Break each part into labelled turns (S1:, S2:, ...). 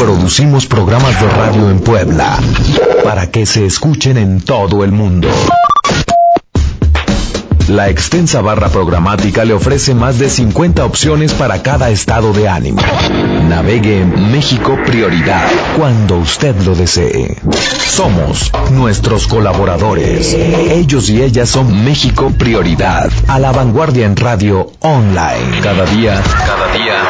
S1: Producimos programas de radio en Puebla para que se escuchen en todo el mundo. La extensa barra programática le ofrece más de 50 opciones para cada estado de ánimo. Navegue en México Prioridad cuando usted lo desee. Somos nuestros colaboradores. Ellos y ellas son México Prioridad. A la vanguardia en radio online. Cada día, cada día.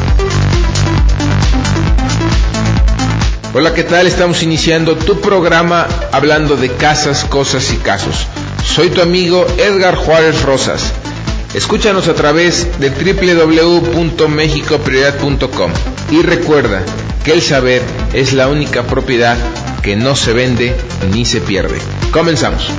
S2: Hola, ¿qué tal? Estamos iniciando tu programa hablando de casas, cosas y casos. Soy tu amigo Edgar Juárez Rosas. Escúchanos a través de www.mexicoprioridad.com y recuerda que el saber es la única propiedad que no se vende ni se pierde. Comenzamos.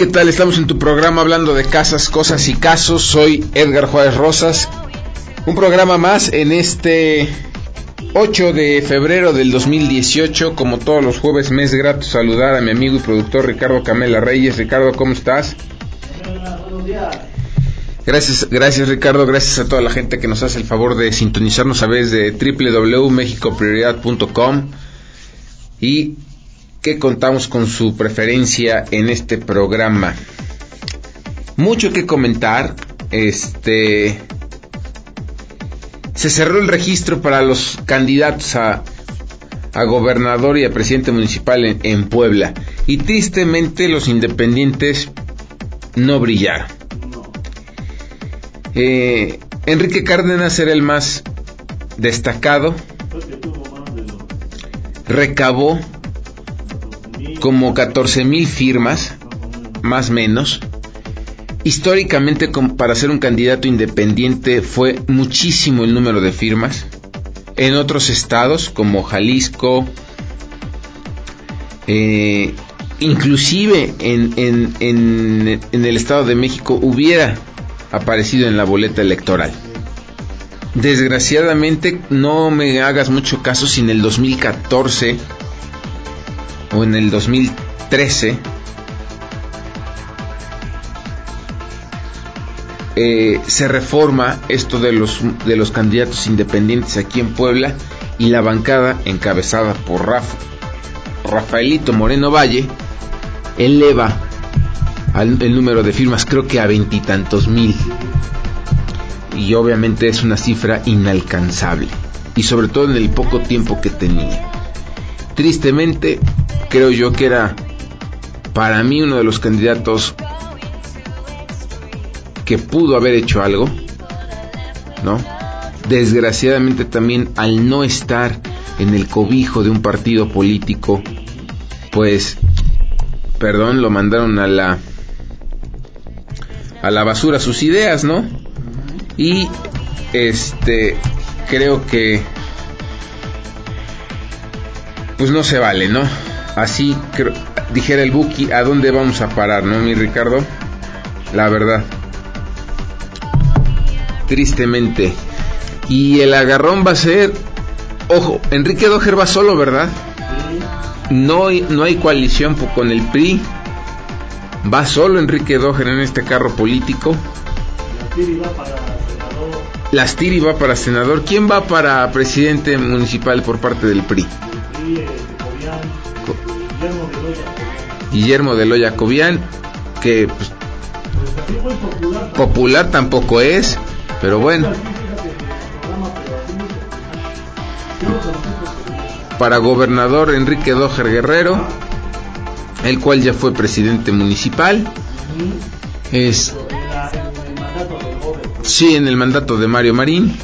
S2: ¿Qué tal? Estamos en tu programa hablando de casas, cosas y casos. Soy Edgar Juárez Rosas. Un programa más en este 8 de febrero del 2018. Como todos los jueves, mes grato saludar a mi amigo y productor Ricardo Camela Reyes. Ricardo, ¿cómo estás? Gracias, gracias Ricardo, gracias a toda la gente que nos hace el favor de sintonizarnos a través de www.mexicoprioridad.com y que contamos con su preferencia en este programa. Mucho que comentar. Este se cerró el registro para los candidatos a, a gobernador y a presidente municipal en, en Puebla. Y tristemente los independientes no brillaron. Eh, Enrique Cárdenas era el más destacado. Recabó como 14 mil firmas, más menos. Históricamente, para ser un candidato independiente, fue muchísimo el número de firmas. En otros estados, como Jalisco, eh, inclusive en, en, en, en el Estado de México, hubiera aparecido en la boleta electoral. Desgraciadamente, no me hagas mucho caso si en el 2014 o en el 2013 eh, se reforma esto de los, de los candidatos independientes aquí en Puebla y la bancada encabezada por Rafa, Rafaelito Moreno Valle eleva al, el número de firmas creo que a veintitantos mil. Y obviamente es una cifra inalcanzable y sobre todo en el poco tiempo que tenía tristemente creo yo que era para mí uno de los candidatos que pudo haber hecho algo, ¿no? Desgraciadamente también al no estar en el cobijo de un partido político, pues, perdón, lo mandaron a la a la basura sus ideas, ¿no? Y este creo que pues no se vale, ¿no? Así dijera el Buki, ¿a dónde vamos a parar, no, mi Ricardo? La verdad. Tristemente. Y el agarrón va a ser, ojo, Enrique Dojer va solo, ¿verdad? No, no hay coalición con el PRI. Va solo Enrique Dojer en este carro político. Las Tiri va para senador. ¿Quién va para presidente municipal por parte del PRI? Guillermo de Loya Cobian, que pues, popular tampoco es, pero bueno. Para gobernador Enrique Dojer Guerrero, el cual ya fue presidente municipal. Es Sí, en el mandato de Mario Marín,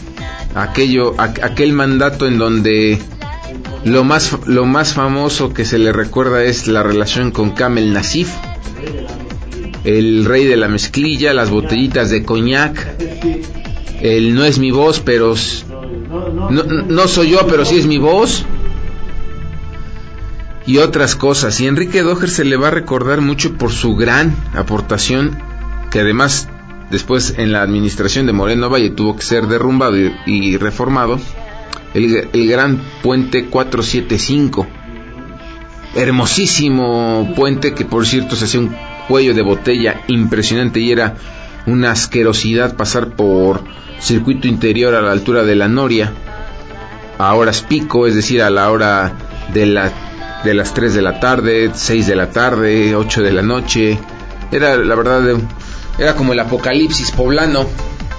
S2: aquello, aquel mandato en donde lo más, lo más famoso que se le recuerda es la relación con Kamel Nasif, el rey de la mezclilla, las botellitas de coñac, el no es mi voz, pero no, no soy yo, pero sí es mi voz. Y otras cosas. Y Enrique Doher se le va a recordar mucho por su gran aportación, que además Después, en la administración de Moreno Valle tuvo que ser derrumbado y, reformado el, gran puente 475. Hermosísimo puente que, por cierto, se hacía un cuello de botella impresionante y era una asquerosidad pasar por circuito interior a la altura de la Noria a horas pico, es decir, a la hora de, la, de las 3 de la tarde, 6 de la tarde, 8 de la noche. Era la verdad era como el apocalipsis poblano.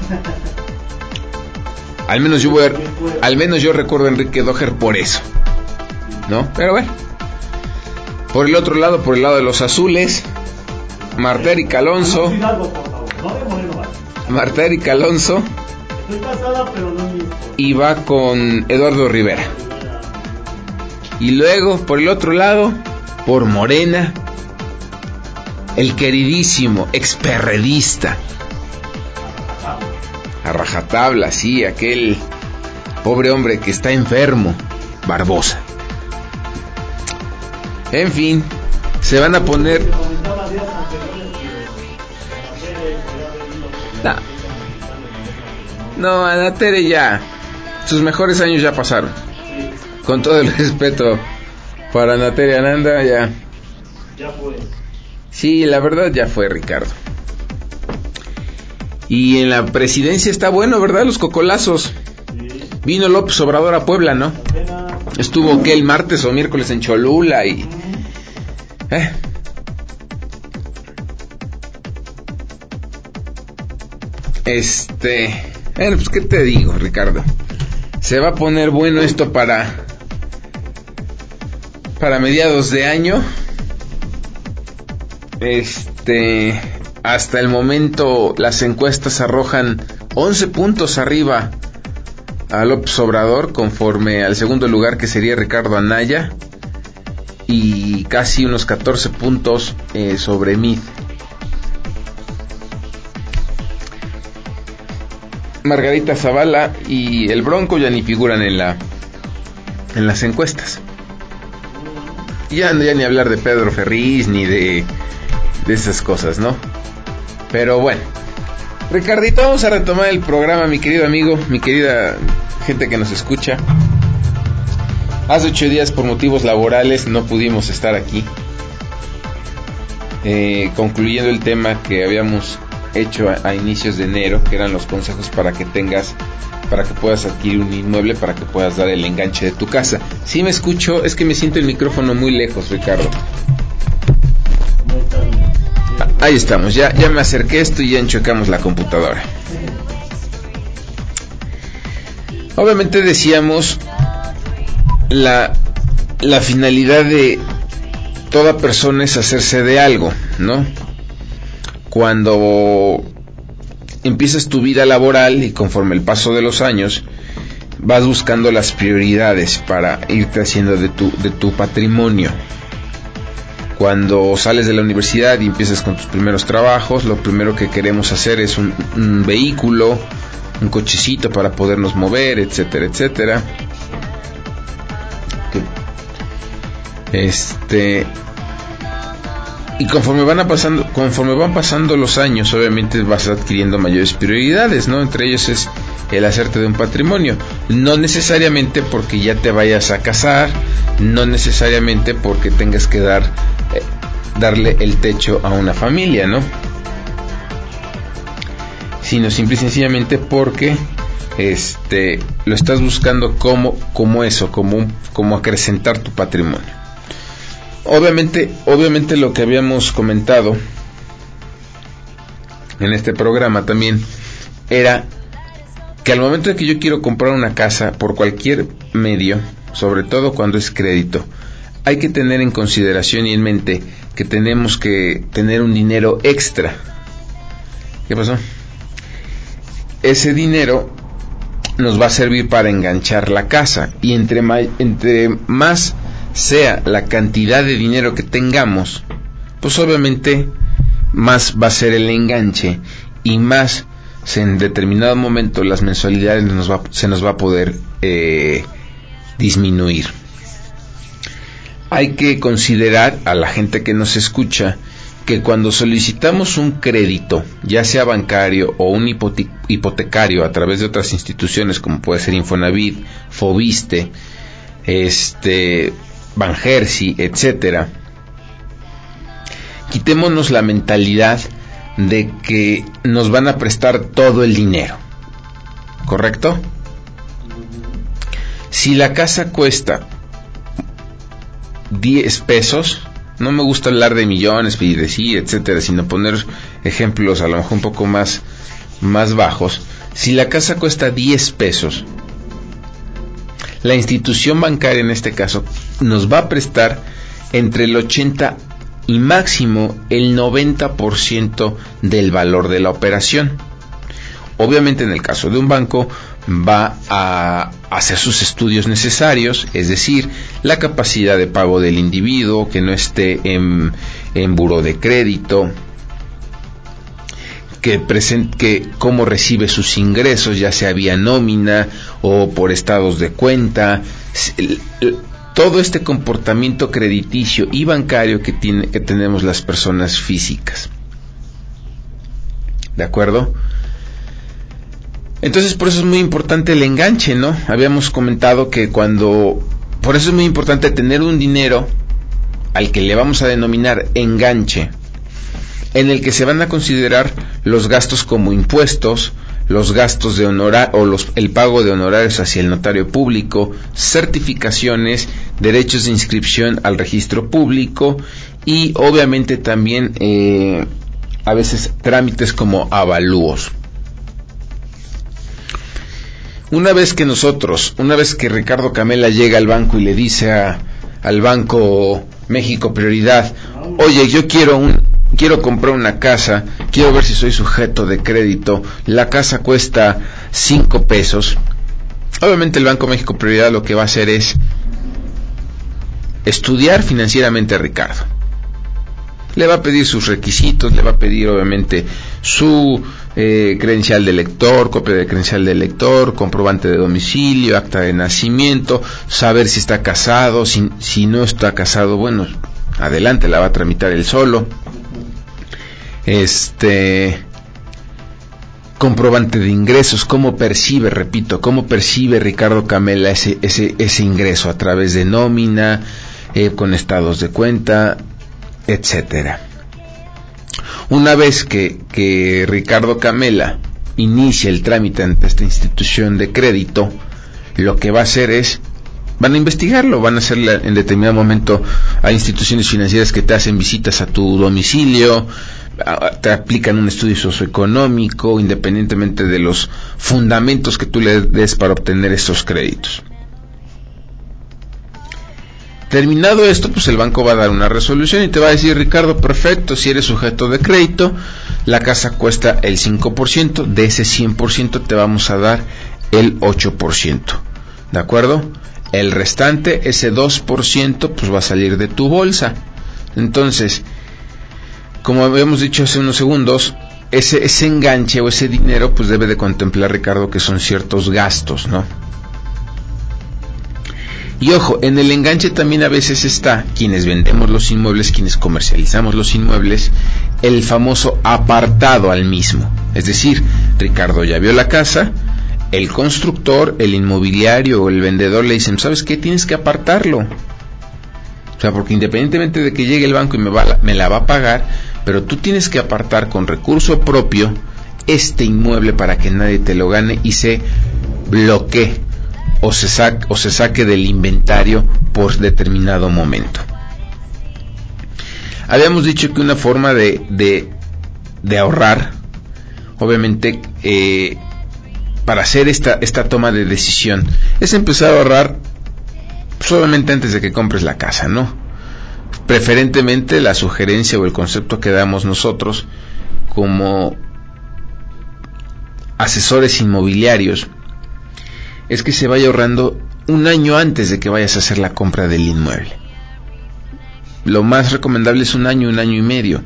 S2: Al menos yo al menos yo recuerdo a Enrique Doher por eso. ¿No? Pero bueno. Por el otro lado, por el lado de los azules, Marta Erika Alonso. Marta Erika Alonso. Y va con Eduardo Rivera. Y luego, por el otro lado, por Morena, el queridísimo experredista. A rajatabla, sí, aquel pobre hombre que está enfermo, Barbosa. En fin, se van a poner... No, no Anatere ya. Sus mejores años ya pasaron. Con todo el respeto para Anatere Ananda, ya. Ya fue. Sí, la verdad ya fue Ricardo. Y en la presidencia está bueno, ¿verdad? Los cocolazos. Vino López Obrador a Puebla, ¿no? Estuvo que el martes o miércoles en Cholula y... Eh. Este... Bueno, pues qué te digo, Ricardo. Se va a poner bueno esto para... Para mediados de año. Este, hasta el momento las encuestas arrojan 11 puntos arriba a López Obrador conforme al segundo lugar que sería Ricardo Anaya y casi unos 14 puntos eh, sobre Mid. Margarita Zavala y el Bronco ya ni figuran en la en las encuestas. Ya, ya ni hablar de Pedro Ferriz ni de de esas cosas, ¿no? Pero bueno. Ricardito, vamos a retomar el programa, mi querido amigo, mi querida gente que nos escucha. Hace ocho días por motivos laborales no pudimos estar aquí. Eh, concluyendo el tema que habíamos hecho a, inicios de enero, que eran los consejos para que tengas, para que puedas adquirir un inmueble, para que puedas dar el enganche de tu casa. Si me escucho, es que me siento el micrófono muy lejos, Ricardo. Ahí estamos, ya, ya me acerqué esto y ya enchocamos la computadora. Obviamente decíamos la, la finalidad de toda persona es hacerse de algo, ¿no? Cuando empiezas tu vida laboral y conforme el paso de los años, vas buscando las prioridades para irte haciendo de tu, de tu patrimonio. Cuando sales de la universidad y empiezas con tus primeros trabajos, lo primero que queremos hacer es un, vehículo, un cochecito para podernos mover, etcétera, etcétera. Este y conforme van pasando, conforme van pasando los años, obviamente vas adquiriendo mayores prioridades, ¿no? Entre ellos es el hacerte de un patrimonio. No necesariamente porque ya te vayas a casar, no necesariamente porque tengas que dar darle el techo a una familia, ¿no? Sino simple y sencillamente porque este lo estás buscando como como eso, como como acrecentar tu patrimonio. Obviamente, obviamente lo que habíamos comentado en este programa también era que al momento de que yo quiero comprar una casa por cualquier medio, sobre todo cuando es crédito, hay que tener en consideración y en mente que tenemos que tener un dinero extra. ¿Qué pasó? Ese dinero nos va a servir para enganchar la casa y entre, más sea la cantidad de dinero que tengamos, pues obviamente más va a ser el enganche y más en determinado momento las mensualidades se nos va a poder eh, disminuir. Hay que considerar a la gente que nos escucha que cuando solicitamos un crédito, ya sea bancario o un hipotecario a través de otras instituciones como puede ser Infonavit, Fobiste, este, Banjersi, etcétera, quitémonos la mentalidad de que nos van a prestar todo el dinero. ¿Correcto? Si la casa cuesta 10 pesos, no me gusta hablar de millones, y decir, etcétera, sino poner ejemplos a lo mejor un poco más, más bajos. Si la casa cuesta 10 pesos, la institución bancaria en este caso nos va a prestar entre el 80 y máximo el 90% del valor de la operación. Obviamente en el caso de un banco va a hacer sus estudios necesarios, es decir, la capacidad de pago del individuo, que no esté en, en buro de crédito, que, que cómo recibe sus ingresos, ya sea vía nómina o por estados de cuenta, todo este comportamiento crediticio y bancario que, tiene, que tenemos las personas físicas. ¿De acuerdo? Entonces por eso es muy importante el enganche, ¿no? Habíamos comentado que cuando... Por eso es muy importante tener un dinero al que le vamos a denominar enganche, en el que se van a considerar los gastos como impuestos, los gastos de honorar o el pago de honorarios hacia el notario público, certificaciones, derechos de inscripción al registro público y obviamente también eh, a veces trámites como avalúos. Una vez que nosotros, una vez que Ricardo Camela llega al banco y le dice al Banco México Prioridad, oye, yo quiero un, quiero comprar una casa, quiero ver si soy sujeto de crédito, la casa cuesta 5 pesos. Obviamente el Banco México Prioridad lo que va a hacer es estudiar financieramente a Ricardo. Le va a pedir sus requisitos, le va a pedir obviamente su eh, credencial de lector, copia de credencial de lector, comprobante de domicilio, acta de nacimiento, saber si está casado, si, si no está casado, bueno, adelante, la va a tramitar él solo este comprobante de ingresos, cómo percibe, repito, cómo percibe Ricardo Camela ese, ese, ese ingreso a través de nómina, eh, con estados de cuenta, etcétera. Una vez que, que Ricardo Camela inicia el trámite ante esta institución de crédito, lo que va a hacer es van a investigarlo, van a hacer en determinado momento a instituciones financieras que te hacen visitas a tu domicilio, te aplican un estudio socioeconómico, independientemente de los fundamentos que tú le des para obtener esos créditos. Terminado esto, pues el banco va a dar una resolución y te va a decir, Ricardo, perfecto, si eres sujeto de crédito, la casa cuesta el 5%, de ese 100% te vamos a dar el 8%. ¿De acuerdo? El restante, ese 2%, pues va a salir de tu bolsa. Entonces, como habíamos dicho hace unos segundos, ese, ese enganche o ese dinero, pues debe de contemplar, Ricardo, que son ciertos gastos, ¿no? Y ojo, en el enganche también a veces está quienes vendemos los inmuebles, quienes comercializamos los inmuebles, el famoso apartado al mismo. Es decir, Ricardo ya vio la casa, el constructor, el inmobiliario o el vendedor le dicen, ¿sabes qué? Tienes que apartarlo. O sea, porque independientemente de que llegue el banco y me, va, me la va a pagar, pero tú tienes que apartar con recurso propio este inmueble para que nadie te lo gane y se bloquee o se, saque, o se saque del inventario por determinado momento. Habíamos dicho que una forma de, ahorrar, obviamente, eh, para hacer esta, esta toma de decisión, es empezar a ahorrar solamente antes de que compres la casa, ¿no? Preferentemente la sugerencia o el concepto que damos nosotros como asesores inmobiliarios es que se vaya ahorrando un año antes de que vayas a hacer la compra del inmueble. Lo más recomendable es un año, un año y medio.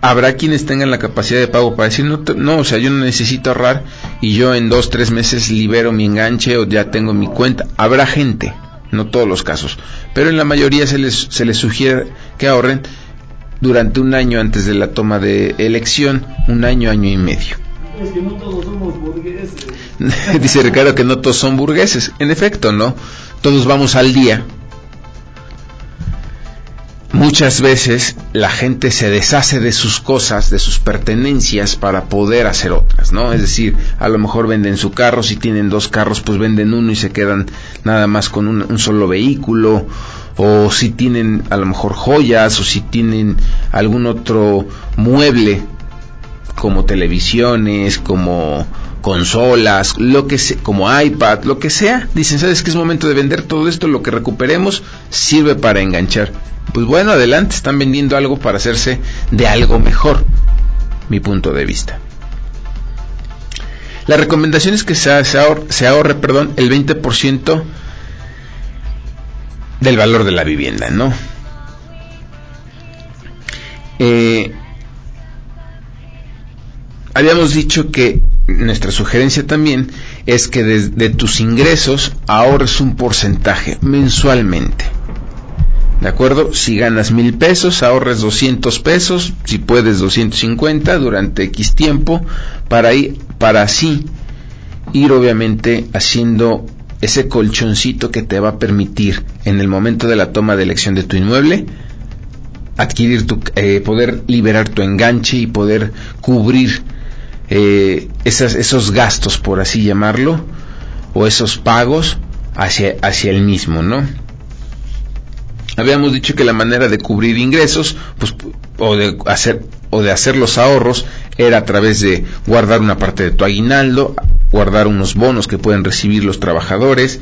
S2: Habrá quienes tengan la capacidad de pago para decir, no, no, o sea, yo no necesito ahorrar y yo en dos, tres meses libero mi enganche o ya tengo mi cuenta. Habrá gente, no todos los casos, pero en la mayoría se les, se les sugiere que ahorren durante un año antes de la toma de elección, un año, año y medio. No somos burgueses. Dice Ricardo que no todos son burgueses. En efecto, ¿no? Todos vamos al día. Muchas veces la gente se deshace de sus cosas, de sus pertenencias para poder hacer otras, ¿no? Es decir, a lo mejor venden su carro, si tienen dos carros, pues venden uno y se quedan nada más con un solo vehículo, o si tienen a lo mejor joyas, o si tienen algún otro mueble como televisiones, como consolas, lo que sea, como iPad, lo que sea, dicen, ¿sabes que es momento de vender todo esto? Lo que recuperemos sirve para enganchar. Pues bueno, adelante, están vendiendo algo para hacerse de algo mejor, mi punto de vista. La recomendación es que se, ahorre, perdón, el 20% del valor de la vivienda, ¿no? Eh, habíamos dicho que nuestra sugerencia también es que de, tus ingresos ahorres un porcentaje mensualmente. ¿De acuerdo? Si ganas mil pesos, ahorres 200 pesos, si puedes 250 durante X tiempo, para, ir, para así ir obviamente haciendo ese colchoncito que te va a permitir en el momento de la toma de elección de tu inmueble adquirir tu, eh, poder liberar tu enganche y poder cubrir eh, esos gastos, por así llamarlo, o esos pagos hacia, hacia el mismo, ¿no? Habíamos dicho que la manera de cubrir ingresos, pues, o de hacer, o de hacer los ahorros, era a través de guardar una parte de tu aguinaldo, guardar unos bonos que pueden recibir los trabajadores,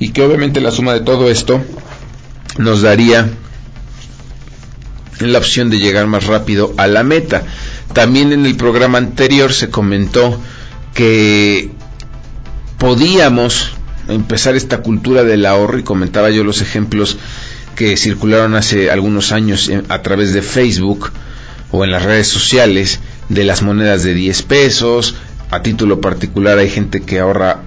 S2: y que obviamente la suma de todo esto nos daría la opción de llegar más rápido a la meta. También en el programa anterior se comentó que podíamos empezar esta cultura del ahorro y comentaba yo los ejemplos que circularon hace algunos años a través de Facebook o en las redes sociales de las monedas de 10 pesos. A título particular hay gente que ahorra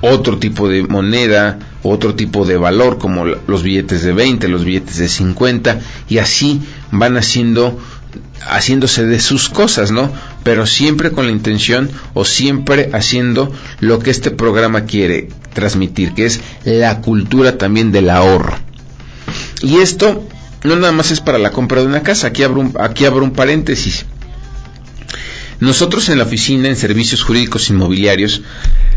S2: otro tipo de moneda, otro tipo de valor como los billetes de 20, los billetes de 50 y así van haciendo haciéndose de sus cosas, ¿no? Pero siempre con la intención o siempre haciendo lo que este programa quiere transmitir, que es la cultura también del ahorro. Y esto no nada más es para la compra de una casa, aquí abro un, aquí abro un paréntesis. Nosotros en la oficina, en servicios jurídicos inmobiliarios,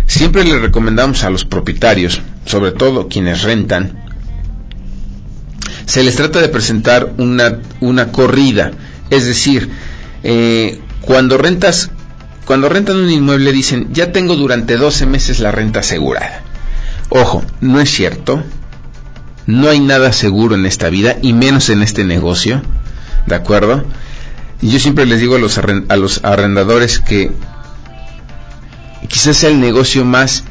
S2: siempre le recomendamos a los propietarios, sobre todo quienes rentan, se les trata de presentar una, una corrida es decir, eh, cuando rentas, cuando rentan un inmueble dicen, ya tengo durante 12 meses la renta asegurada. Ojo, no es cierto. No hay nada seguro en esta vida y menos en este negocio. ¿De acuerdo? Yo siempre les digo a los, a los arrendadores que quizás sea el negocio más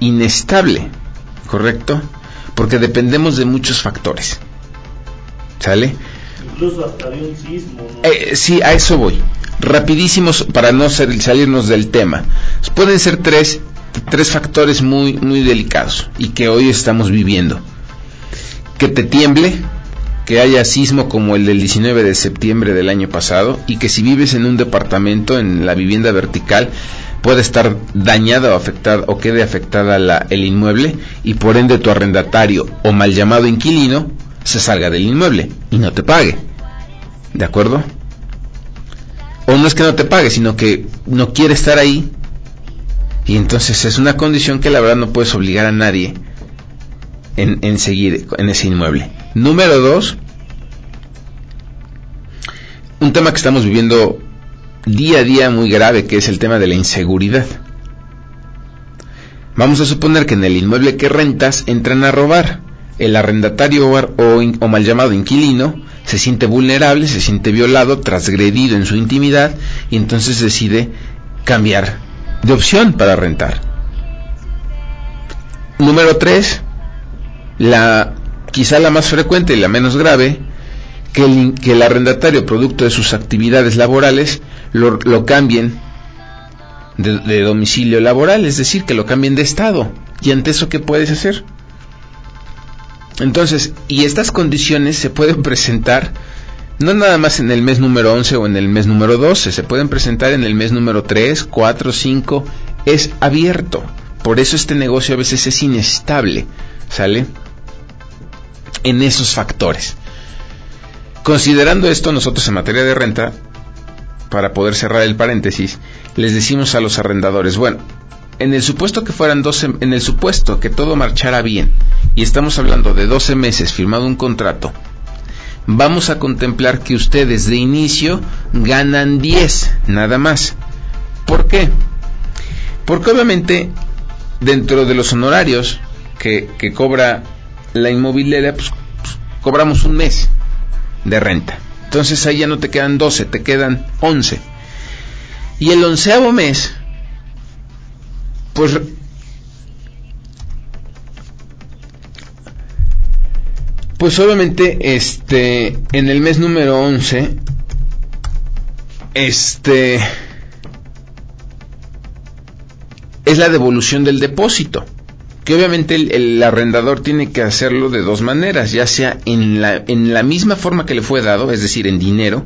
S2: inestable, ¿correcto? Porque dependemos de muchos factores. ¿Sale?
S3: Incluso hasta de un sismo.
S2: Eh, sí, a eso voy. Rapidísimos para no salirnos del tema. Pueden ser tres, tres factores muy, muy delicados y que hoy estamos viviendo. Que te tiemble, que haya sismo como el del 19 de septiembre del año pasado y que si vives en un departamento, en la vivienda vertical, puede estar dañada o afectada o quede afectada la, el inmueble y por ende tu arrendatario o mal llamado inquilino se salga del inmueble y no te pague. ¿De acuerdo? O no es que no te pague, sino que no quiere estar ahí y entonces es una condición que la verdad no puedes obligar a nadie en, en seguir en ese inmueble. Número dos, un tema que estamos viviendo día a día muy grave, que es el tema de la inseguridad. Vamos a suponer que en el inmueble que rentas entran a robar. El arrendatario o, mal llamado inquilino se siente vulnerable, se siente violado, transgredido en su intimidad y entonces decide cambiar de opción para rentar. Número 3. La, quizá la más frecuente y la menos grave, que el, que el arrendatario, producto de sus actividades laborales, lo, cambien de, domicilio laboral, es decir, que lo cambien de estado. ¿Y ante eso qué puedes hacer? Entonces, y estas condiciones se pueden presentar no nada más en el mes número 11 o en el mes número 12, se pueden presentar en el mes número 3, 4, 5, es abierto. Por eso este negocio a veces es inestable, ¿sale? En esos factores. Considerando esto, nosotros en materia de renta para poder cerrar el paréntesis, les decimos a los arrendadores, bueno, en el supuesto que fueran 12, en el supuesto que todo marchara bien, y estamos hablando de 12 meses firmado un contrato, vamos a contemplar que ustedes de inicio ganan 10, nada más. ¿Por qué? Porque obviamente dentro de los honorarios que, que cobra la inmobiliaria, pues, pues cobramos un mes de renta. Entonces ahí ya no te quedan 12, te quedan 11. Y el onceavo mes, pues pues obviamente este en el mes número 11 este es la devolución del depósito que obviamente el, arrendador tiene que hacerlo de dos maneras, ya sea en la, en la misma forma que le fue dado, es decir, en dinero,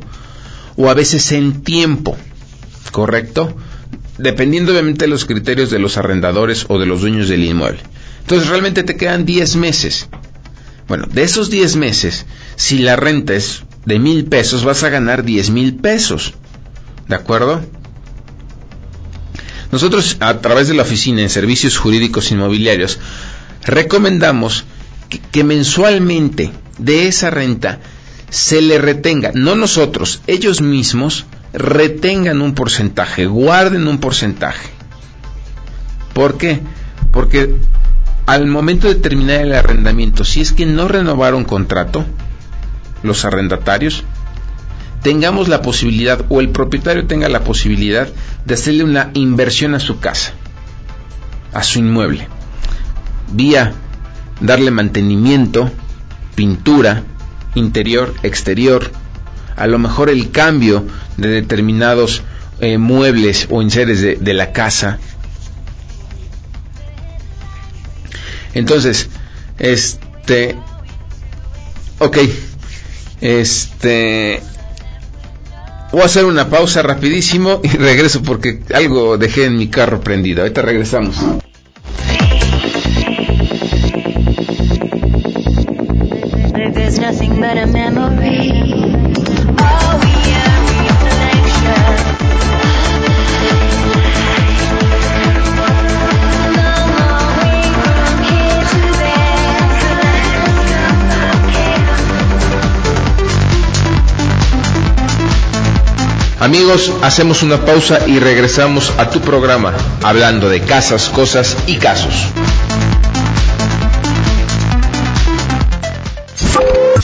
S2: o a veces en tiempo, ¿correcto? Dependiendo obviamente de los criterios de los arrendadores o de los dueños del inmueble. Entonces realmente te quedan 10 meses. Bueno, de esos 10 meses, si la renta es de mil pesos, vas a ganar 10 mil pesos. ¿De acuerdo? Nosotros, a través de la oficina en servicios jurídicos inmobiliarios, recomendamos que, mensualmente de esa renta se le retenga, no nosotros, ellos mismos retengan un porcentaje, guarden un porcentaje. ¿Por qué? Porque al momento de terminar el arrendamiento, si es que no renovaron contrato, los arrendatarios, tengamos la posibilidad o el propietario tenga la posibilidad de hacerle una inversión a su casa, a su inmueble, vía darle mantenimiento, pintura, interior, exterior, a lo mejor el cambio de determinados eh, muebles o enseres de, de la casa. Entonces, este, ok, este, Voy a hacer una pausa rapidísimo y regreso porque algo dejé en mi carro prendido. Ahorita regresamos. Amigos, hacemos una pausa y regresamos a tu programa, hablando de casas, cosas y casos.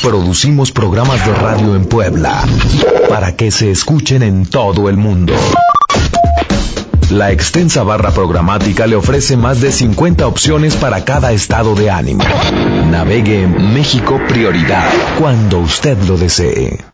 S1: Producimos programas de radio en Puebla para que se escuchen en todo el mundo.
S2: La extensa barra programática le ofrece más de 50 opciones para cada estado de ánimo. Navegue en México Prioridad cuando usted lo desee.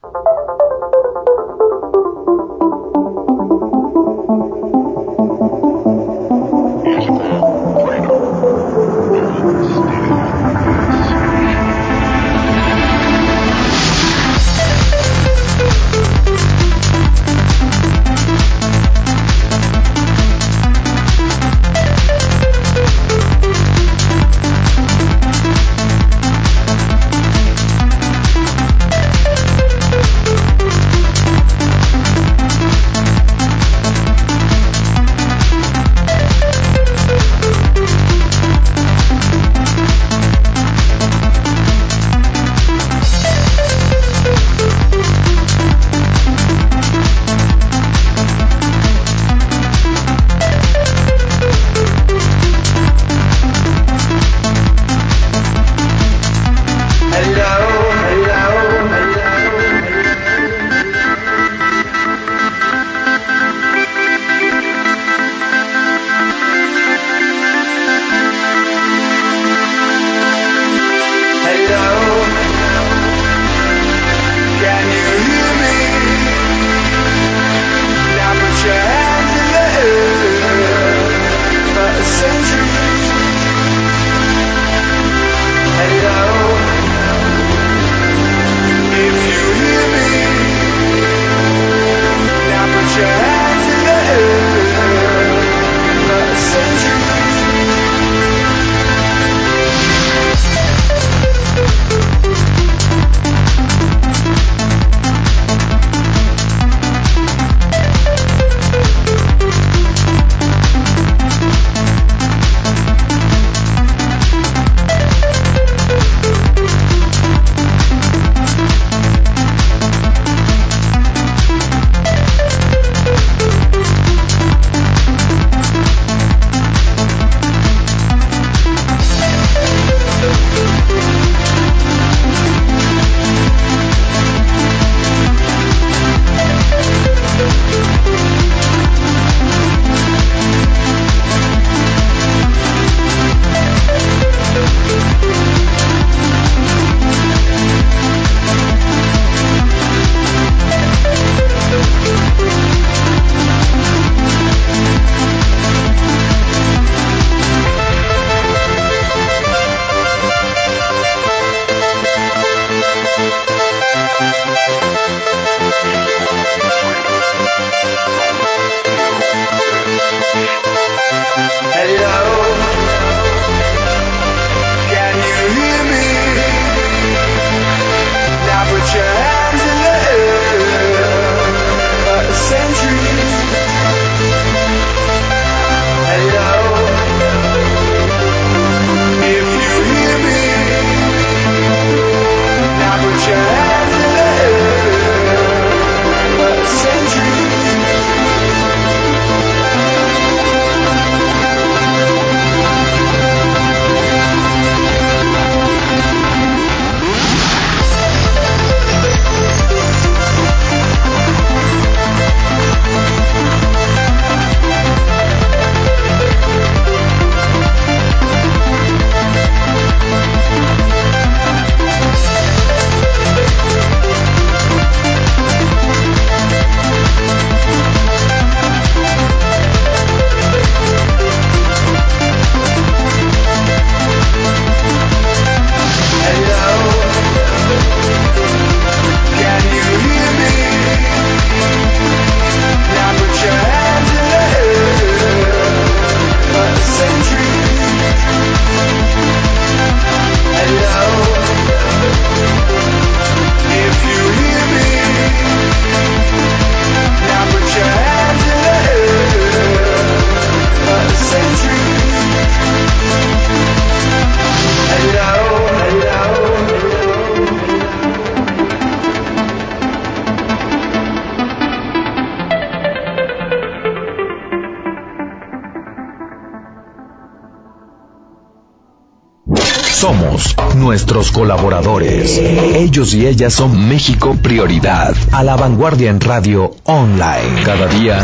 S2: Nuestros colaboradores. Ellos y ellas son México Prioridad, a la vanguardia en radio online. Cada día,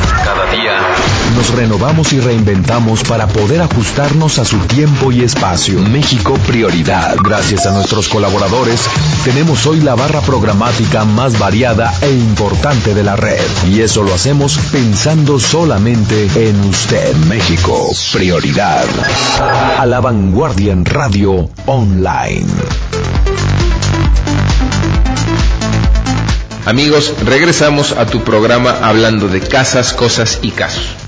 S1: Nos renovamos y reinventamos para poder ajustarnos a su tiempo y espacio. México Prioridad. Gracias a nuestros colaboradores, tenemos hoy la barra programática más variada e importante de la red. Y eso lo hacemos pensando solamente en usted. México Prioridad. A la vanguardia en radio online.
S2: Amigos, regresamos a tu programa hablando de casas, cosas y casos.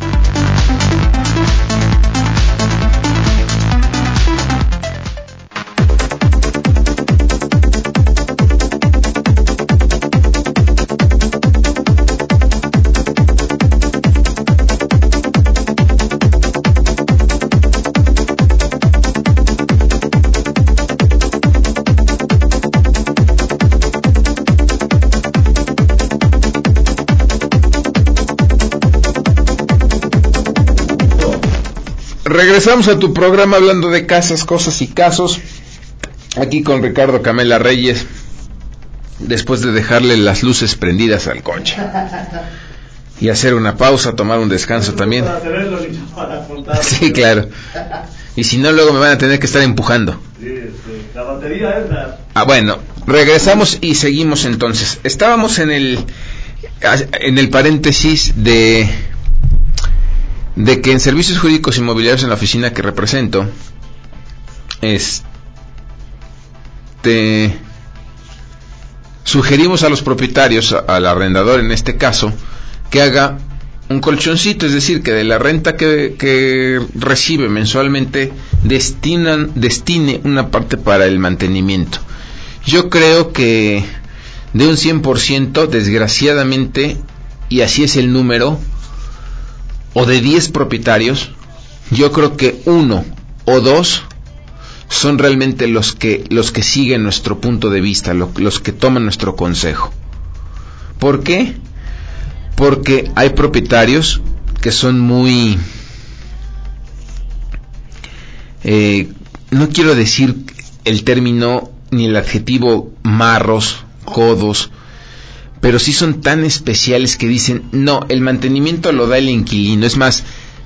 S2: Regresamos a tu programa hablando de casas, cosas y casos. Aquí con Ricardo Camela Reyes, después de dejarle las luces prendidas al coche. Y hacer una pausa, tomar un descanso también. Sí, claro. Y si no, luego me van a tener que estar empujando.
S3: La batería es la...
S2: Ah, bueno, regresamos y seguimos entonces. Estábamos en el en el paréntesis de de que en servicios jurídicos inmobiliarios en la oficina que represento, este, sugerimos a los propietarios, al arrendador en este caso, que haga un colchoncito, es decir, que de la renta que, que recibe mensualmente destinan, destine una parte para el mantenimiento. Yo creo que de un 100%, desgraciadamente, y así es el número, o de 10 propietarios, yo creo que uno o dos son realmente los que, los que siguen nuestro punto de vista, los que toman nuestro consejo. ¿Por qué? Porque hay propietarios que son muy... Eh, no quiero decir el término ni el adjetivo marros, codos, pero sí son tan especiales que dicen, no, el mantenimiento lo da el inquilino. Es más,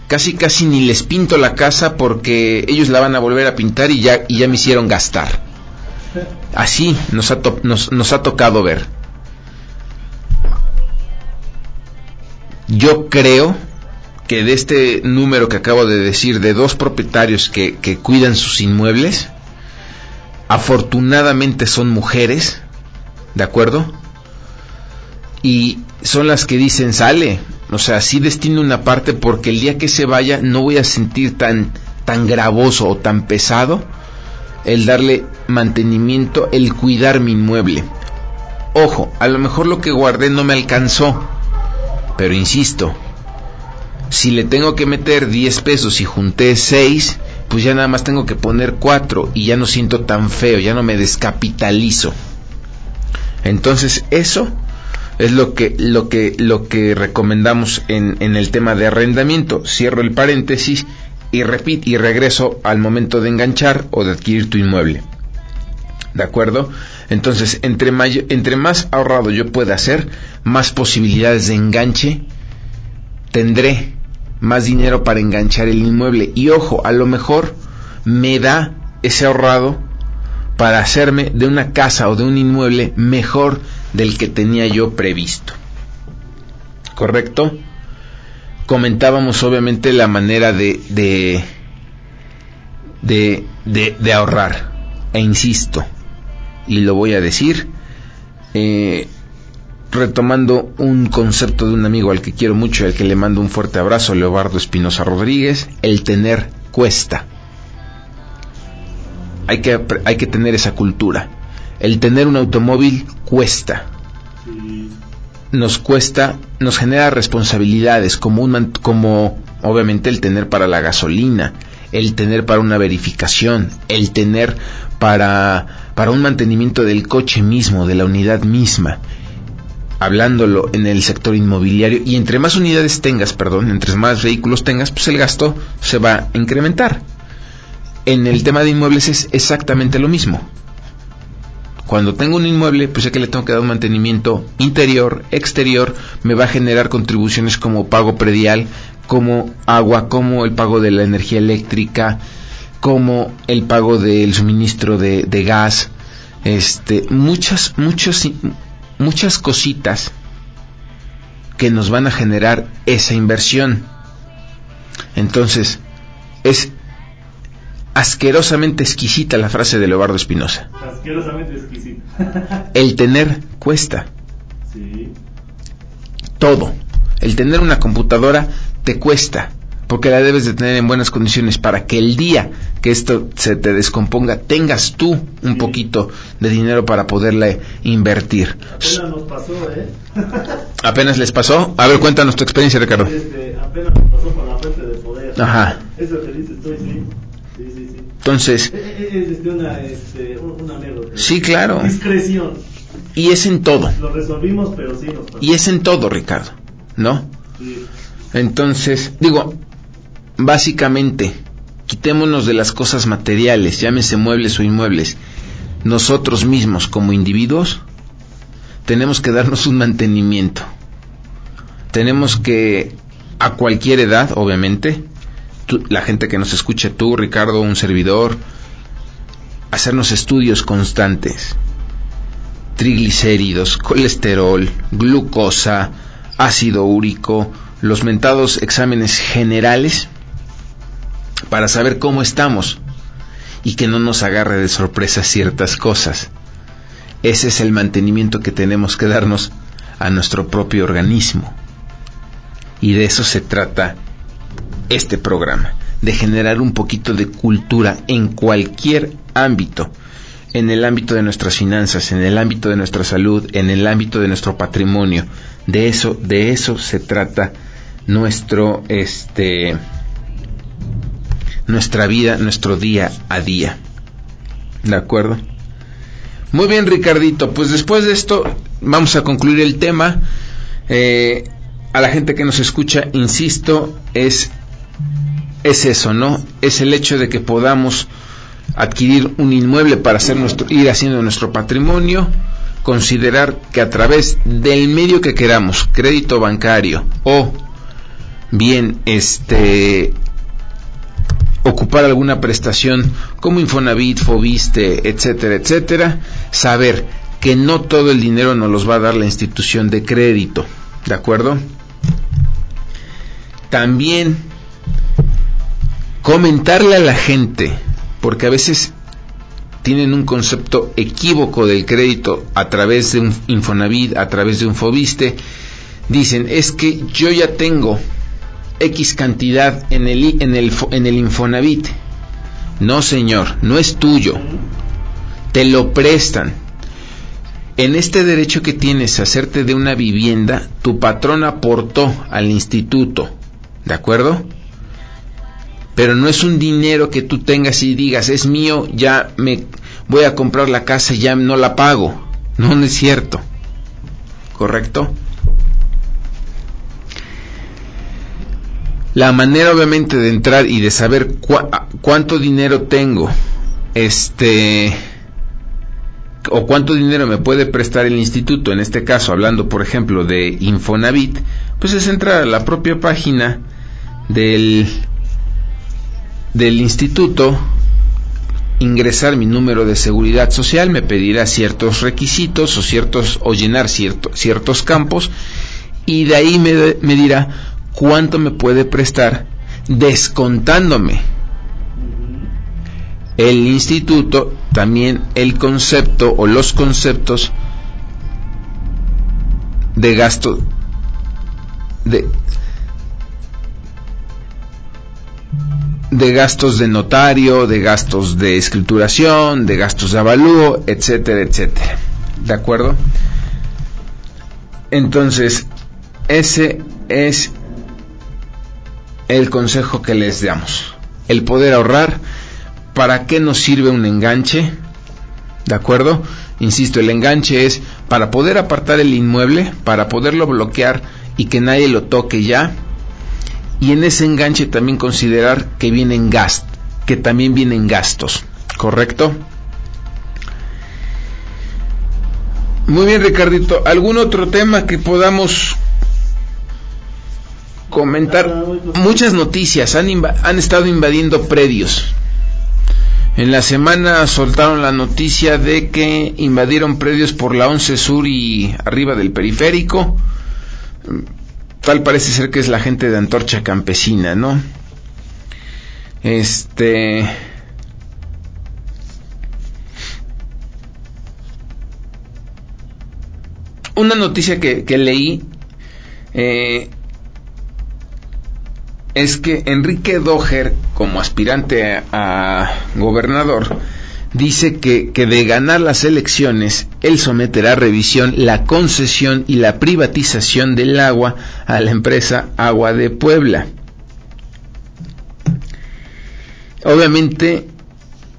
S2: casi casi ni les pinto la casa porque ellos la van a volver a pintar y ya, y ya me hicieron gastar. Así nos ha, nos, nos ha tocado ver. Yo creo que de este número que acabo de decir, de dos propietarios que, que cuidan sus inmuebles, afortunadamente son mujeres, ¿de acuerdo? Y son las que dicen sale, o sea, sí destino una parte porque el día que se vaya no voy a sentir tan tan gravoso o tan pesado el darle mantenimiento, el cuidar mi inmueble. Ojo, a lo mejor lo que guardé no me alcanzó, pero insisto, si le tengo que meter 10 pesos y junté 6, pues ya nada más tengo que poner 4 y ya no siento tan feo, ya no me descapitalizo. Entonces eso es lo que, lo que, lo que recomendamos en, en el tema de arrendamiento. Cierro el paréntesis y repito y regreso al momento de enganchar o de adquirir tu inmueble. ¿De acuerdo? Entonces, entre, entre más ahorrado yo pueda hacer, más posibilidades de enganche tendré, más dinero para enganchar el inmueble. Y ojo, a lo mejor me da ese ahorrado para hacerme de una casa o de un inmueble mejor del que tenía yo previsto. ¿Correcto? Comentábamos obviamente la manera de, de, de, de, ahorrar. E insisto, y lo voy a decir, eh, retomando un concepto de un amigo al que quiero mucho al que le mando un fuerte abrazo, Leobardo Espinosa Rodríguez, el tener cuesta. Hay que, hay que tener esa cultura el tener un automóvil cuesta. Nos cuesta, nos genera responsabilidades, como, un, como obviamente el tener para la gasolina, el tener para una verificación, el tener para, para un mantenimiento del coche mismo, de la unidad misma, hablándolo en el sector inmobiliario, y entre más unidades tengas, perdón, entre más vehículos tengas, pues el gasto se va a incrementar. En el tema de inmuebles es exactamente lo mismo. Cuando tengo un inmueble, pues sé que le tengo que dar un mantenimiento interior, exterior, me va a generar contribuciones como pago predial, como agua, como el pago de la energía eléctrica, como el pago del suministro de, de gas, este, muchas, muchas, muchas cositas que nos van a generar esa inversión. Entonces, es asquerosamente exquisita la frase de Leobardo Espinosa.
S3: Asquerosamente exquisita.
S2: El tener cuesta.
S3: Sí.
S2: Todo. El tener una computadora te cuesta, porque la debes de tener en buenas condiciones para que el día que esto se te descomponga tengas tú un poquito de dinero para poderla invertir.
S3: Apenas nos pasó, ¿eh?
S2: ¿Apenas les pasó? A ver, cuéntanos tu experiencia, Ricardo.
S3: Este, apenas nos pasó con la fuente de poder.
S2: Ajá.
S3: Eso que dices tú, sí.
S2: Entonces,
S3: Es, es, una, este, un- una anécdota.
S2: sí, claro.
S3: Discreción.
S2: Y es en todo.
S3: Lo resolvimos, pero sí nos pasó.
S2: Y es en todo, Ricardo. ¿No?
S3: Sí.
S2: Entonces, digo, básicamente, quitémonos de las cosas materiales, llámese muebles o inmuebles. Nosotros mismos, como individuos, tenemos que darnos un mantenimiento. Tenemos que, a cualquier edad, obviamente, la gente que nos escuche, tú, Ricardo, un servidor, hacernos estudios constantes. Triglicéridos, colesterol, glucosa, ácido úrico, los mentados exámenes generales para saber cómo estamos y que no nos agarre de sorpresa ciertas cosas. Ese es el mantenimiento que tenemos que darnos a nuestro propio organismo. Y de eso se trata este programa, de generar un poquito de cultura en cualquier ámbito, en el ámbito de nuestras finanzas, en el ámbito de nuestra salud, en el ámbito de nuestro patrimonio. De eso, de eso se trata nuestro este nuestra vida, nuestro día a día. ¿De acuerdo? Muy bien, Ricardito. Pues después de esto vamos a concluir el tema. Eh, a la gente que nos escucha, insisto, es es eso, ¿no? Es el hecho de que podamos adquirir un inmueble para ir haciendo nuestro patrimonio, considerar que a través del medio que queramos, crédito bancario o bien este ocupar alguna prestación como Infonavit, Fobiste, etcétera, etcétera, saber que no todo el dinero nos los va a dar la institución de crédito, ¿de acuerdo? También comentarle a la gente, porque a veces tienen un concepto equívoco del crédito a través de un Infonavit, a través de un Fobiste, dicen, es que yo ya tengo X cantidad en el, en el, en el Infonavit. No, señor, no es tuyo. Te lo prestan. En este derecho que tienes a hacerte de una vivienda, tu patrón aportó al instituto. ¿De acuerdo? Pero no es un dinero que tú tengas y digas, es mío, ya me voy a comprar la casa y ya no la pago. No, es cierto. ¿Correcto? La manera obviamente de entrar y de saber cuánto dinero tengo, este, o cuánto dinero me puede prestar el instituto, en este caso hablando por ejemplo de Infonavit, pues es entrar a la propia página del, del instituto, ingresar mi número de seguridad social, me pedirá ciertos requisitos o ciertos o llenar cierto- ciertos campos y de ahí me, me dirá cuánto me puede prestar descontándome. El instituto también el concepto o los conceptos de gasto de de gastos de notario, de gastos de escrituración, de gastos de avalúo, etcétera, etcétera. ¿De acuerdo? Entonces, ese es el consejo que les damos. El poder ahorrar. ¿Para qué nos sirve un enganche? ¿De acuerdo? Insisto, el enganche es para poder apartar el inmueble, para poderlo bloquear y que nadie lo toque ya. Y en ese enganche también considerar que vienen gastos, que también vienen gastos, ¿correcto? Muy bien, Ricardito. ¿Algún otro tema que podamos comentar muchas noticias. Han, han estado invadiendo predios. En la semana soltaron la noticia de que invadieron predios por la 11 Sur y arriba del periférico. Tal parece ser que es la gente de Antorcha Campesina, ¿no? Este. Una noticia que, leí eh, es que Enrique Doher, como aspirante a, gobernador, dice que, que, de ganar las elecciones, él someterá a revisión la concesión y la privatización del agua a la empresa Agua de Puebla. Obviamente,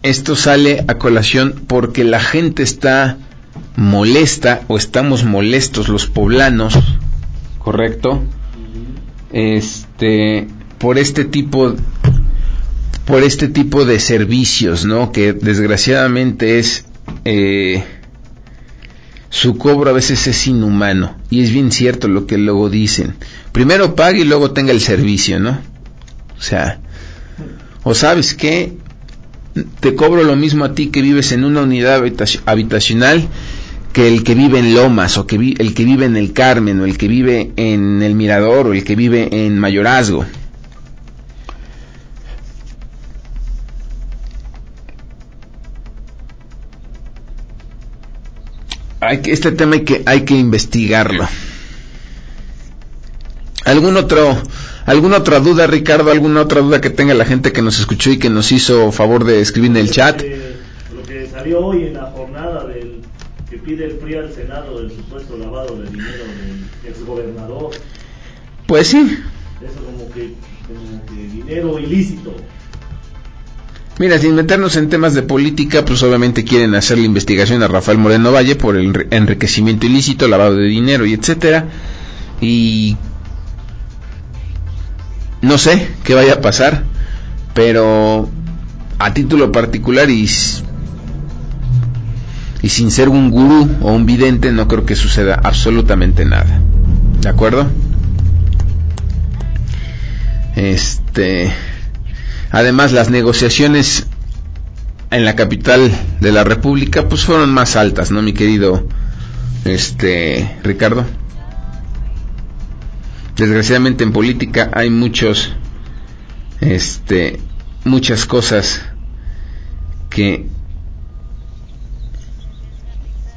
S2: esto sale a colación porque la gente está molesta o estamos molestos los poblanos, ¿correcto? Este, por este tipo por este tipo de servicios, ¿no? Que desgraciadamente es eh, su cobro a veces es inhumano y es bien cierto lo que luego dicen. Primero pague y luego tenga el servicio, ¿no? O sea, o sabes qué, te cobro lo mismo a ti que vives en una unidad habitacional que el que vive en Lomas o que el que vive en el Carmen o el que vive en el Mirador o el que vive en Mayorazgo. Hay que, este tema hay que, hay que investigarlo. ¿Algún otro, ¿Alguna otra duda, Ricardo? ¿Alguna otra duda que tenga la gente que nos escuchó y que nos hizo favor de escribir en el chat?
S3: Lo que salió hoy en la jornada del que pide el PRI al Senado del supuesto lavado de dinero del exgobernador.
S2: Pues sí.
S3: Eso como que, como que dinero ilícito.
S2: Mira, sin meternos en temas de política, pues obviamente quieren hacer la investigación a Rafael Moreno Valle por el enriquecimiento ilícito, lavado de dinero y etcétera. Y no sé qué vaya a pasar, pero a título particular y, y sin ser un gurú o un vidente, no creo que suceda absolutamente nada. ¿De acuerdo? Este Además, las negociaciones en la capital de la República pues fueron más altas, ¿no, mi querido este Ricardo? Desgraciadamente en política hay muchos este muchas cosas que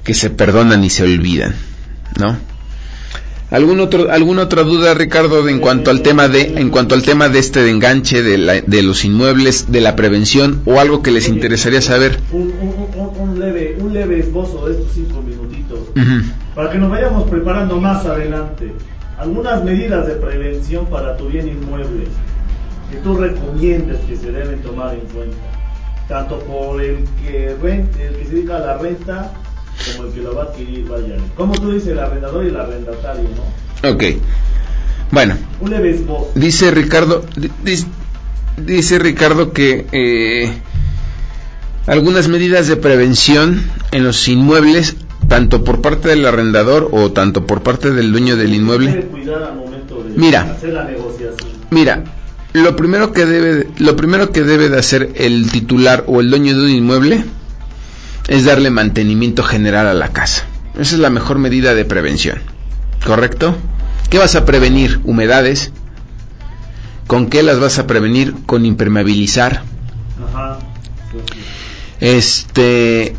S2: que se perdonan y se olvidan, ¿no? ¿Algún otro, ¿Alguna otra duda, Ricardo, en cuanto al tema de, en cuanto al tema de este enganche de, de los inmuebles, de la prevención o algo que les interesaría saber?
S3: Un, un, leve, un leve esbozo de estos cinco minutitos para que nos vayamos preparando más adelante. Algunas medidas de prevención para tu bien inmueble que tú recomiendes que se deben tomar en cuenta, tanto por el que, rente, el que se dedica a la renta como el que lo va a adquirir, vaya. Como tú dices, el arrendador y el arrendatario, ¿no?
S2: Ok. Bueno. Dice Ricardo, dice, Ricardo que eh, algunas medidas de prevención en los inmuebles, tanto por parte del arrendador o tanto por parte del dueño del inmueble. mira, mira, lo primero que debe, lo primero que debe de hacer el titular o el dueño de un inmueble es darle mantenimiento general a la casa. Esa es la mejor medida de prevención. ¿Correcto? ¿Qué vas a prevenir? Humedades. ¿Con qué las vas a prevenir? Con impermeabilizar. Este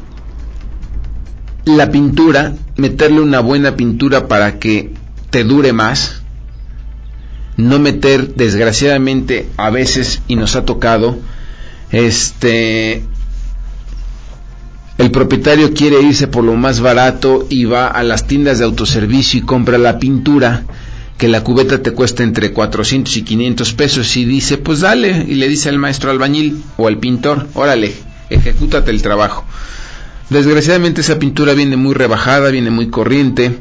S2: la pintura, meterle una buena pintura para que te dure más. No meter desgraciadamente a veces y nos ha tocado este el propietario quiere irse por lo más barato y va a las tiendas de autoservicio y compra la pintura que la cubeta te cuesta entre 400 y 500 pesos y dice, pues dale, y le dice al maestro albañil o al pintor, órale, ejecútate el trabajo. Desgraciadamente esa pintura viene muy rebajada, viene muy corriente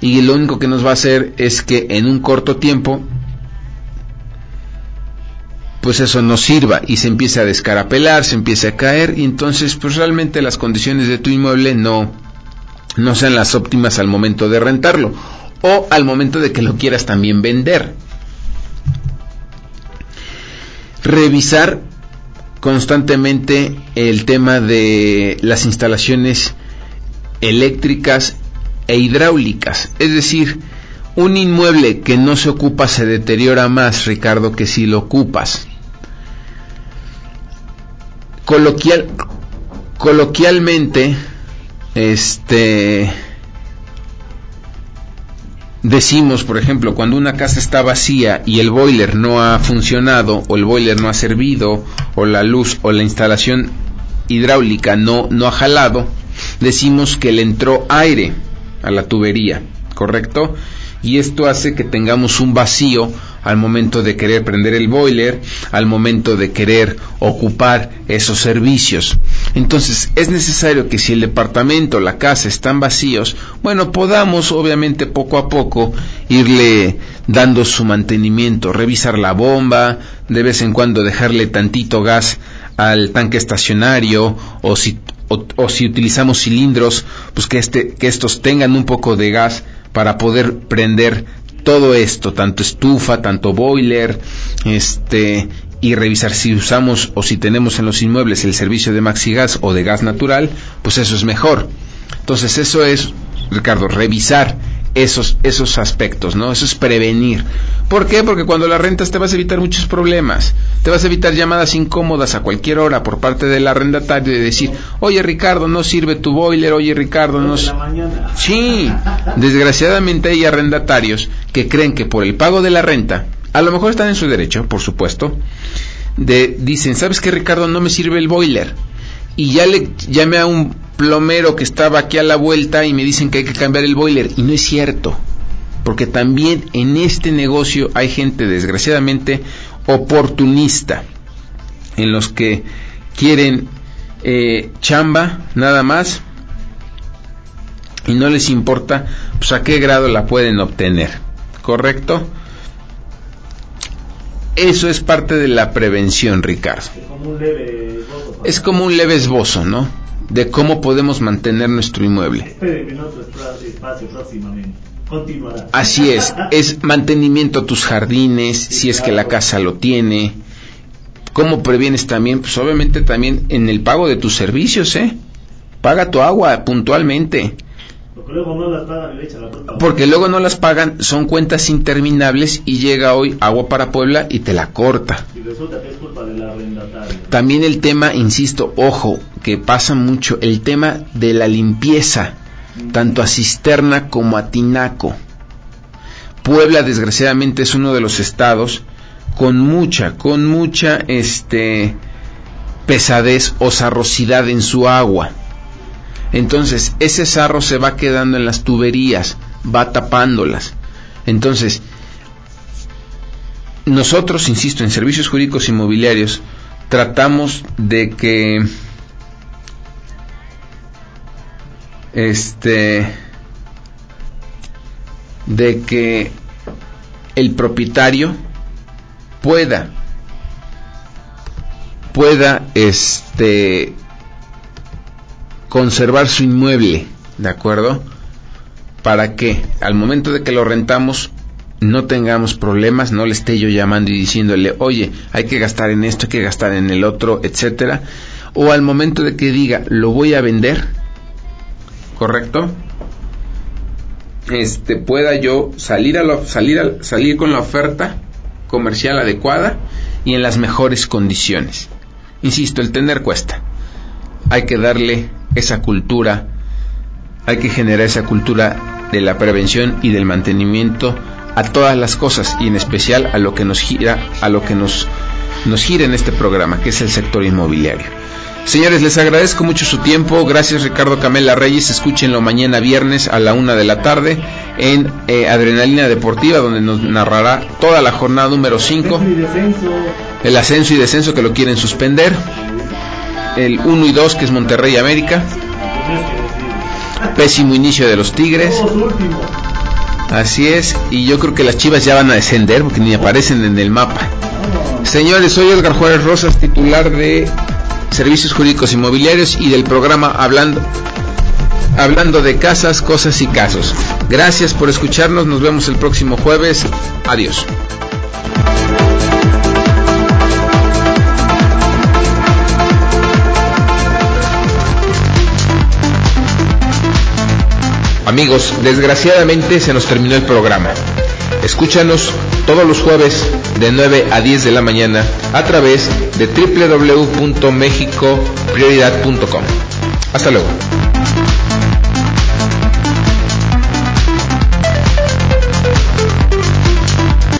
S2: y lo único que nos va a hacer es que en un corto tiempo pues eso no sirva y se empieza a descarapelar, se empieza a caer y entonces pues realmente las condiciones de tu inmueble no, no sean las óptimas al momento de rentarlo o al momento de que lo quieras también vender. revisar constantemente el tema de las instalaciones eléctricas e hidráulicas. Es decir, un inmueble que no se ocupa se deteriora más, Ricardo, que si lo ocupas. Coloquial, coloquialmente, este decimos, por ejemplo, cuando una casa está vacía y el boiler no ha funcionado o el boiler no ha servido o la luz o la instalación hidráulica no, no ha jalado, decimos que le entró aire a la tubería, ¿correcto? Y esto hace que tengamos un vacío al momento de querer prender el boiler, al momento de querer ocupar esos servicios. Entonces es necesario que si el departamento, la casa están vacíos, bueno, podamos obviamente poco a poco irle dando su mantenimiento, revisar la bomba, de vez en cuando dejarle tantito gas al tanque estacionario o si, o, si utilizamos cilindros, pues que, este, que estos tengan un poco de gas para poder prender todo esto, tanto estufa, tanto boiler, este, y revisar si usamos o si tenemos en los inmuebles el servicio de maxigas o de gas natural, pues eso es mejor. Entonces eso es, Ricardo, revisar esos, esos aspectos, ¿no? Eso es prevenir. ¿Por qué? Porque cuando la rentas te vas a evitar muchos problemas. Te vas a evitar llamadas incómodas a cualquier hora por parte del arrendatario de decir, oye Ricardo, no sirve tu boiler, oye Ricardo, no... Sí, desgraciadamente hay arrendatarios que creen que por el pago de la renta, a lo mejor están en su derecho, por supuesto, de, dicen, ¿sabes qué Ricardo? No me sirve el boiler. Y ya le llamé a un plomero que estaba aquí a la vuelta y me dicen que hay que cambiar el boiler. Y no es cierto porque también en este negocio hay gente desgraciadamente oportunista, en los que quieren eh, chamba nada más y no les importa pues a qué grado la pueden obtener, ¿correcto? Eso es parte de la prevención, Ricardo. Es como un leve esbozo, ¿no? De cómo podemos mantener nuestro inmueble. Así es, es mantenimiento a tus jardines, si es que la casa lo tiene. ¿Cómo previenes también? Pues obviamente también en el pago de tus servicios, ¿eh? Paga tu agua puntualmente. Porque luego no las pagan Porque luego no las pagan, son cuentas interminables y llega hoy agua para Puebla y te la corta. Y resulta que es culpa de la También el tema, insisto, ojo, que pasa mucho, el tema de la limpieza tanto a cisterna como a tinaco. Puebla desgraciadamente es uno de los estados con mucha, con mucha este pesadez o sarrosidad en su agua. Entonces, ese sarro se va quedando en las tuberías, va tapándolas. Entonces, nosotros, insisto, en servicios jurídicos inmobiliarios, tratamos de que este de que el propietario pueda pueda este conservar su inmueble, ¿de acuerdo? Para que al momento de que lo rentamos no tengamos problemas, no le esté yo llamando y diciéndole, oye, hay que gastar en esto, hay que gastar en el otro, etcétera, o al momento de que diga, lo voy a vender, ¿correcto? Este, pueda yo salir, a salir, salir con la oferta comercial adecuada y en las mejores condiciones. Insisto, el tener cuesta. Hay que darle esa cultura, hay que generar esa cultura de la prevención y del mantenimiento a todas las cosas y en especial a lo que nos gira, a lo que nos, nos gira en este programa, que es el sector inmobiliario. Señores, les agradezco mucho su tiempo. Gracias Ricardo Camela Reyes. Escúchenlo mañana viernes a la una de la tarde en eh, Adrenalina Deportiva, donde nos narrará toda la jornada número 5. El ascenso y descenso que lo quieren suspender. El 1 y 2 que es Monterrey América. Pésimo inicio de los Tigres. Así es, y yo creo que las chivas ya van a descender porque ni aparecen en el mapa. Señores, soy Edgar Juárez Rosas, titular de servicios jurídicos inmobiliarios y del programa Hablando hablando de casas, cosas y casos. Gracias por escucharnos, nos vemos el próximo jueves. Adiós. Amigos, desgraciadamente se nos terminó el programa. Escúchanos todos los jueves de 9 a 10 de la mañana a través de www.mexicoprioridad.com. Hasta luego.